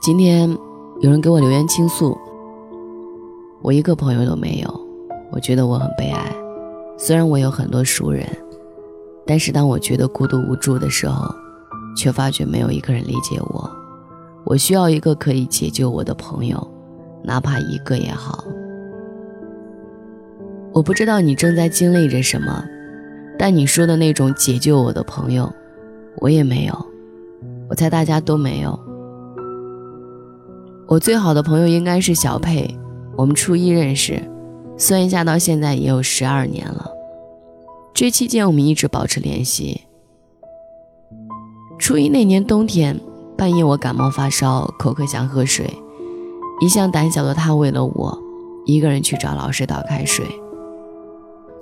今天有人给我留言倾诉，我一个朋友都没有，我觉得我很悲哀。虽然我有很多熟人，但是当我觉得孤独无助的时候，却发觉没有一个人理解我。我需要一个可以解救我的朋友，哪怕一个也好。我不知道你正在经历着什么，但你说的那种解救我的朋友，我也没有。我猜大家都没有。我最好的朋友应该是小佩，我们初一认识，算一下到现在也有十二年了。这期间我们一直保持联系。初一那年冬天，半夜我感冒发烧，口渴想喝水，一向胆小的他为了我，一个人去找老师倒开水。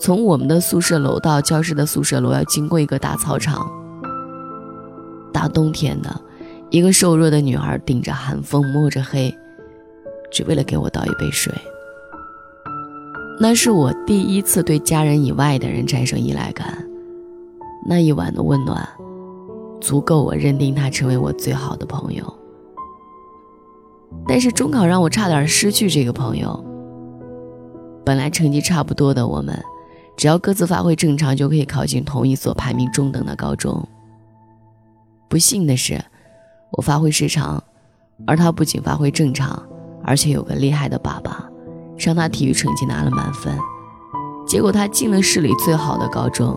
从我们的宿舍楼到教室的宿舍楼要经过一个大操场，大冬天的。一个瘦弱的女孩顶着寒风，摸着黑，只为了给我倒一杯水。那是我第一次对家人以外的人产生依赖感。那一晚的温暖，足够我认定他成为我最好的朋友。但是中考让我差点失去这个朋友。本来成绩差不多的我们，只要各自发挥正常，就可以考进同一所排名中等的高中。不幸的是。我发挥失常，而他不仅发挥正常，而且有个厉害的爸爸，让他体育成绩拿了满分。结果他进了市里最好的高中，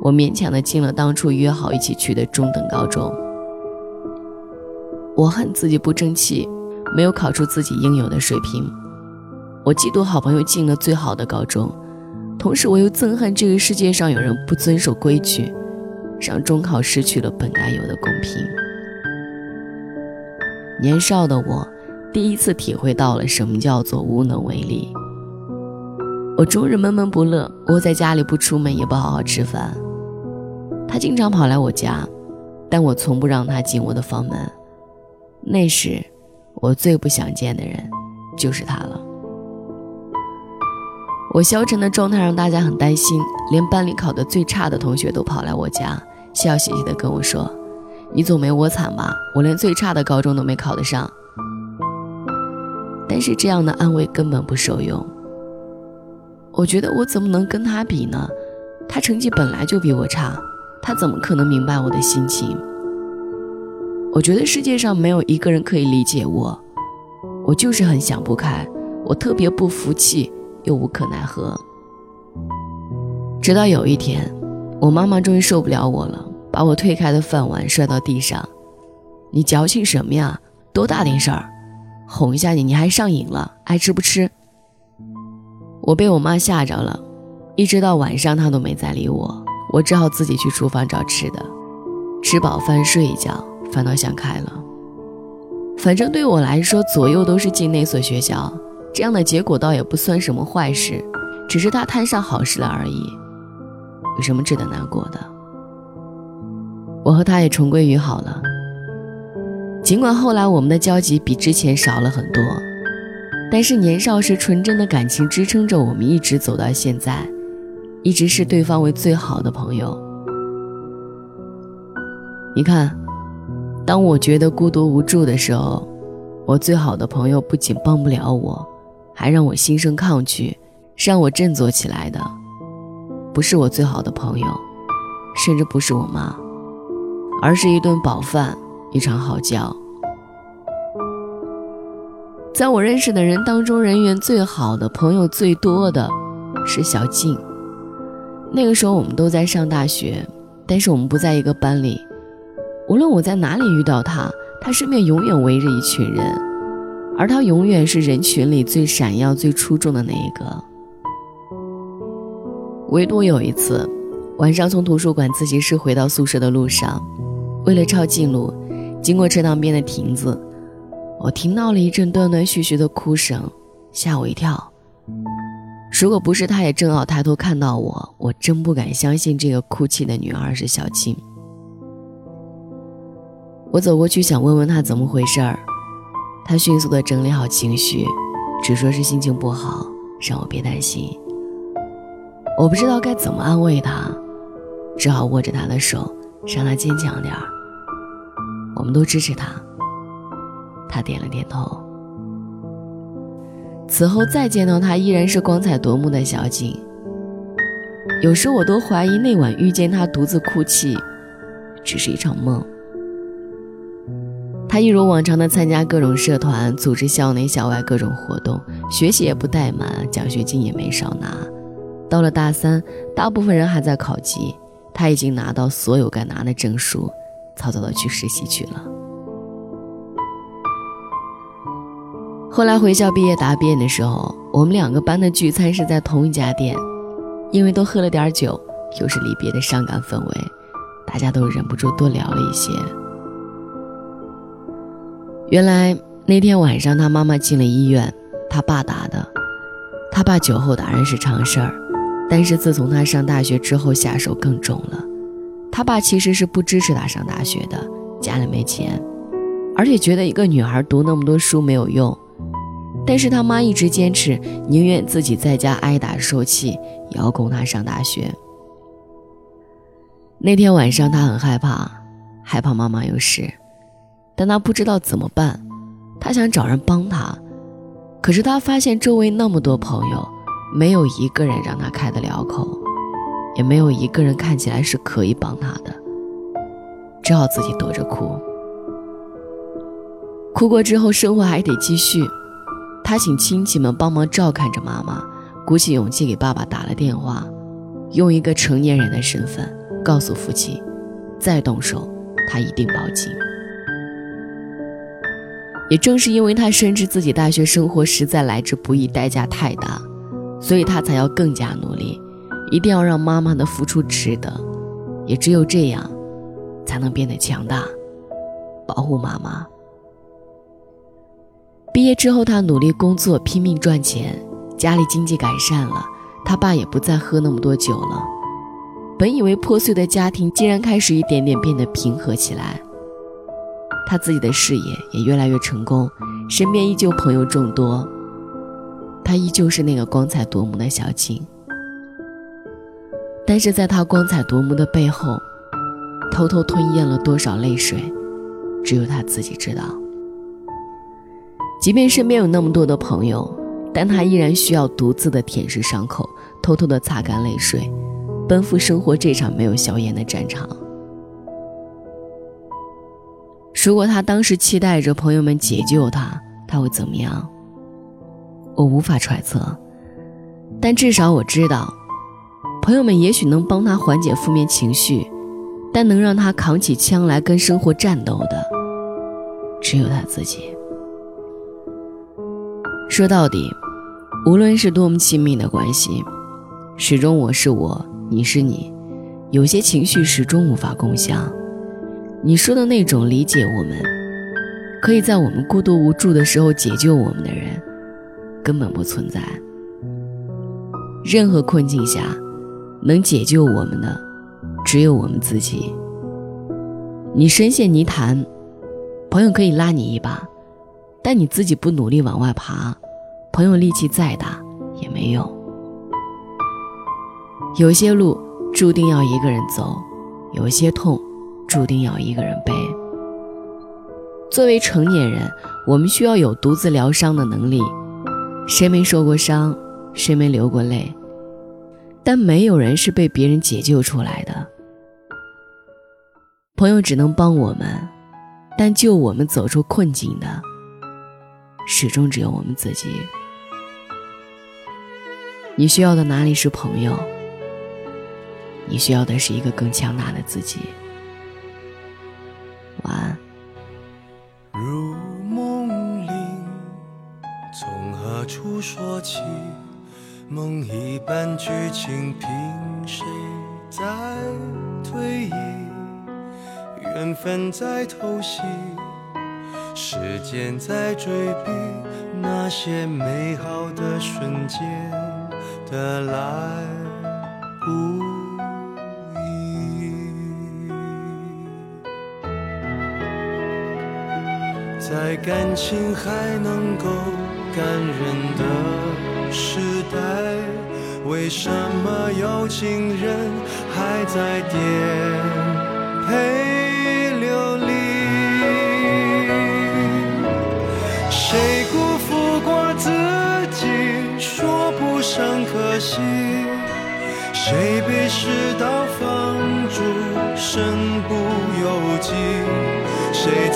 我勉强的进了当初约好一起去的中等高中。我恨自己不争气，没有考出自己应有的水平。我嫉妒好朋友进了最好的高中，同时我又憎恨这个世界上有人不遵守规矩，让中考失去了本该有的公平。年少的我，第一次体会到了什么叫做无能为力。我终日闷闷不乐，窝在家里不出门，也不好好吃饭。他经常跑来我家，但我从不让他进我的房门。那时，我最不想见的人，就是他了。我消沉的状态让大家很担心，连班里考得最差的同学都跑来我家，笑嘻嘻地跟我说。你总没我惨吧？我连最差的高中都没考得上。但是这样的安慰根本不受用。我觉得我怎么能跟他比呢？他成绩本来就比我差，他怎么可能明白我的心情？我觉得世界上没有一个人可以理解我。我就是很想不开，我特别不服气，又无可奈何。直到有一天，我妈妈终于受不了我了。把我推开的饭碗摔到地上，你矫情什么呀？多大点事儿，哄一下你，你还上瘾了？爱吃不吃？我被我妈吓着了，一直到晚上她都没再理我，我只好自己去厨房找吃的，吃饱饭睡一觉，反倒想开了。反正对我来说，左右都是进那所学校，这样的结果倒也不算什么坏事，只是他摊上好事了而已，有什么值得难过的？我和他也重归于好了。尽管后来我们的交集比之前少了很多，但是年少时纯真的感情支撑着我们一直走到现在，一直视对方为最好的朋友。你看，当我觉得孤独无助的时候，我最好的朋友不仅帮不了我，还让我心生抗拒，是让我振作起来的，不是我最好的朋友，甚至不是我妈。而是一顿饱饭，一场好觉。在我认识的人当中，人缘最好的朋友最多的是小静。那个时候我们都在上大学，但是我们不在一个班里。无论我在哪里遇到他，他身边永远围着一群人，而他永远是人群里最闪耀、最出众的那一个。唯独有一次，晚上从图书馆自习室回到宿舍的路上。为了抄近路，经过池塘边的亭子，我听到了一阵断断续续的哭声，吓我一跳。如果不是他也正好抬头看到我，我真不敢相信这个哭泣的女孩是小青。我走过去想问问她怎么回事儿，他迅速的整理好情绪，只说是心情不好，让我别担心。我不知道该怎么安慰他，只好握着他的手，让他坚强点儿。我们都支持他。他点了点头。此后再见到他，依然是光彩夺目的小景。有时我都怀疑那晚遇见他独自哭泣，只是一场梦。他一如往常的参加各种社团，组织校内校外各种活动，学习也不怠慢，奖学金也没少拿。到了大三，大部分人还在考级，他已经拿到所有该拿的证书，早早的去实习去了。后来回校毕业答辩的时候，我们两个班的聚餐是在同一家店，因为都喝了点酒，又是离别的伤感氛围，大家都忍不住多聊了一些。原来那天晚上，他妈妈进了医院，他爸打的。他爸酒后打人是常事儿，但是自从他上大学之后，下手更重了。他爸其实是不支持他上大学的，家里没钱，而且觉得一个女孩读那么多书没有用。但是他妈一直坚持，宁愿自己在家挨打受气，也要供他上大学。那天晚上，他很害怕，害怕妈妈有事。但他不知道怎么办，他想找人帮他，可是他发现周围那么多朋友，没有一个人让他开得了口，也没有一个人看起来是可以帮他的，只好自己躲着哭。哭过之后，生活还得继续，他请亲戚们帮忙照看着妈妈，鼓起勇气给爸爸打了电话，用一个成年人的身份告诉父亲，再动手，他一定报警。也正是因为他深知自己大学生活实在来之不易，代价太大，所以他才要更加努力，一定要让妈妈的付出值得。也只有这样，才能变得强大，保护妈妈。毕业之后，他努力工作，拼命赚钱，家里经济改善了，他爸也不再喝那么多酒了。本以为破碎的家庭，竟然开始一点点变得平和起来。他自己的事业也越来越成功，身边依旧朋友众多，他依旧是那个光彩夺目的小青。但是在他光彩夺目的背后，偷偷吞咽了多少泪水，只有他自己知道。即便身边有那么多的朋友，但他依然需要独自的舔舐伤口，偷偷的擦干泪水，奔赴生活这场没有硝烟的战场。如果他当时期待着朋友们解救他，他会怎么样？我无法揣测，但至少我知道，朋友们也许能帮他缓解负面情绪，但能让他扛起枪来跟生活战斗的，只有他自己。说到底，无论是多么亲密的关系，始终我是我，你是你，有些情绪始终无法共享。你说的那种理解我们，可以在我们孤独无助的时候解救我们的人，根本不存在。任何困境下，能解救我们的，只有我们自己。你深陷泥潭，朋友可以拉你一把，但你自己不努力往外爬，朋友力气再大也没用。有些路注定要一个人走，有些痛。注定要一个人背。作为成年人，我们需要有独自疗伤的能力。谁没受过伤，谁没流过泪？但没有人是被别人解救出来的。朋友只能帮我们，但救我们走出困境的，始终只有我们自己。你需要的哪里是朋友？你需要的是一个更强大的自己。晚安。如梦里，从何处说起？梦一般剧情，凭谁在推移？缘分在偷袭，时间在追逼，那些美好的瞬间的来不。在感情还能够感人的时代，为什么有情人？还在颠沛流离。谁辜负过自己，说不上可惜。谁被世道放逐，身不？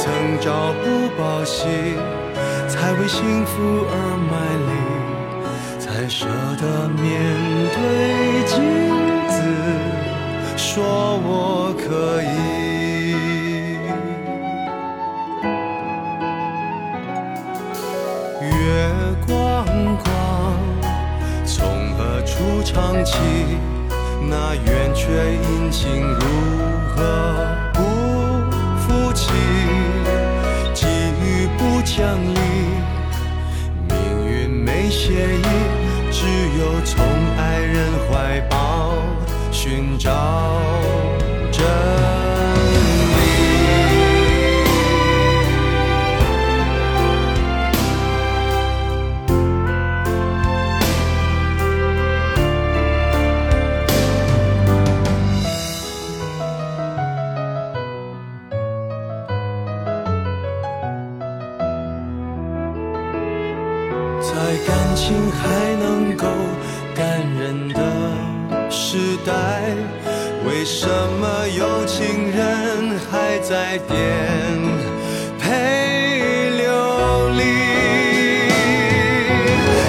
曾朝不保夕，才为幸福而卖力，才舍得面对镜子，说我可以。月光光，从何处唱起？那圆缺阴晴如相依，命运没协议，只有从爱人怀抱寻找情还能够感人的时代，为什么有情人还在颠沛流离？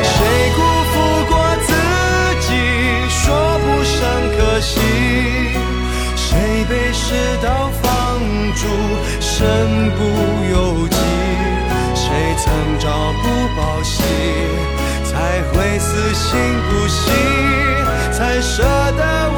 谁辜负过自己，说不上可惜。谁被世道放逐，身不由己？谁曾朝不保夕，死心不息，才舍得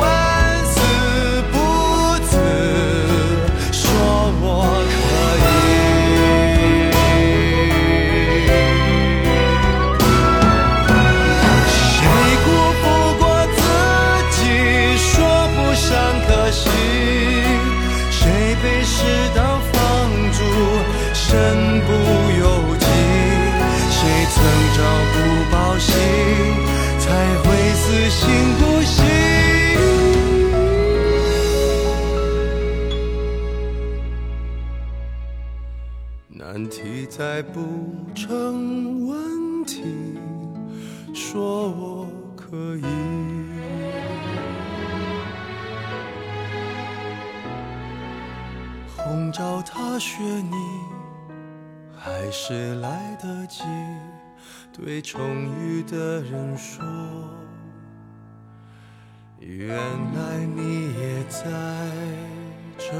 题再不成问题，说我可以。红照踏雪你，还是来得及对重遇的人说，原来你也在这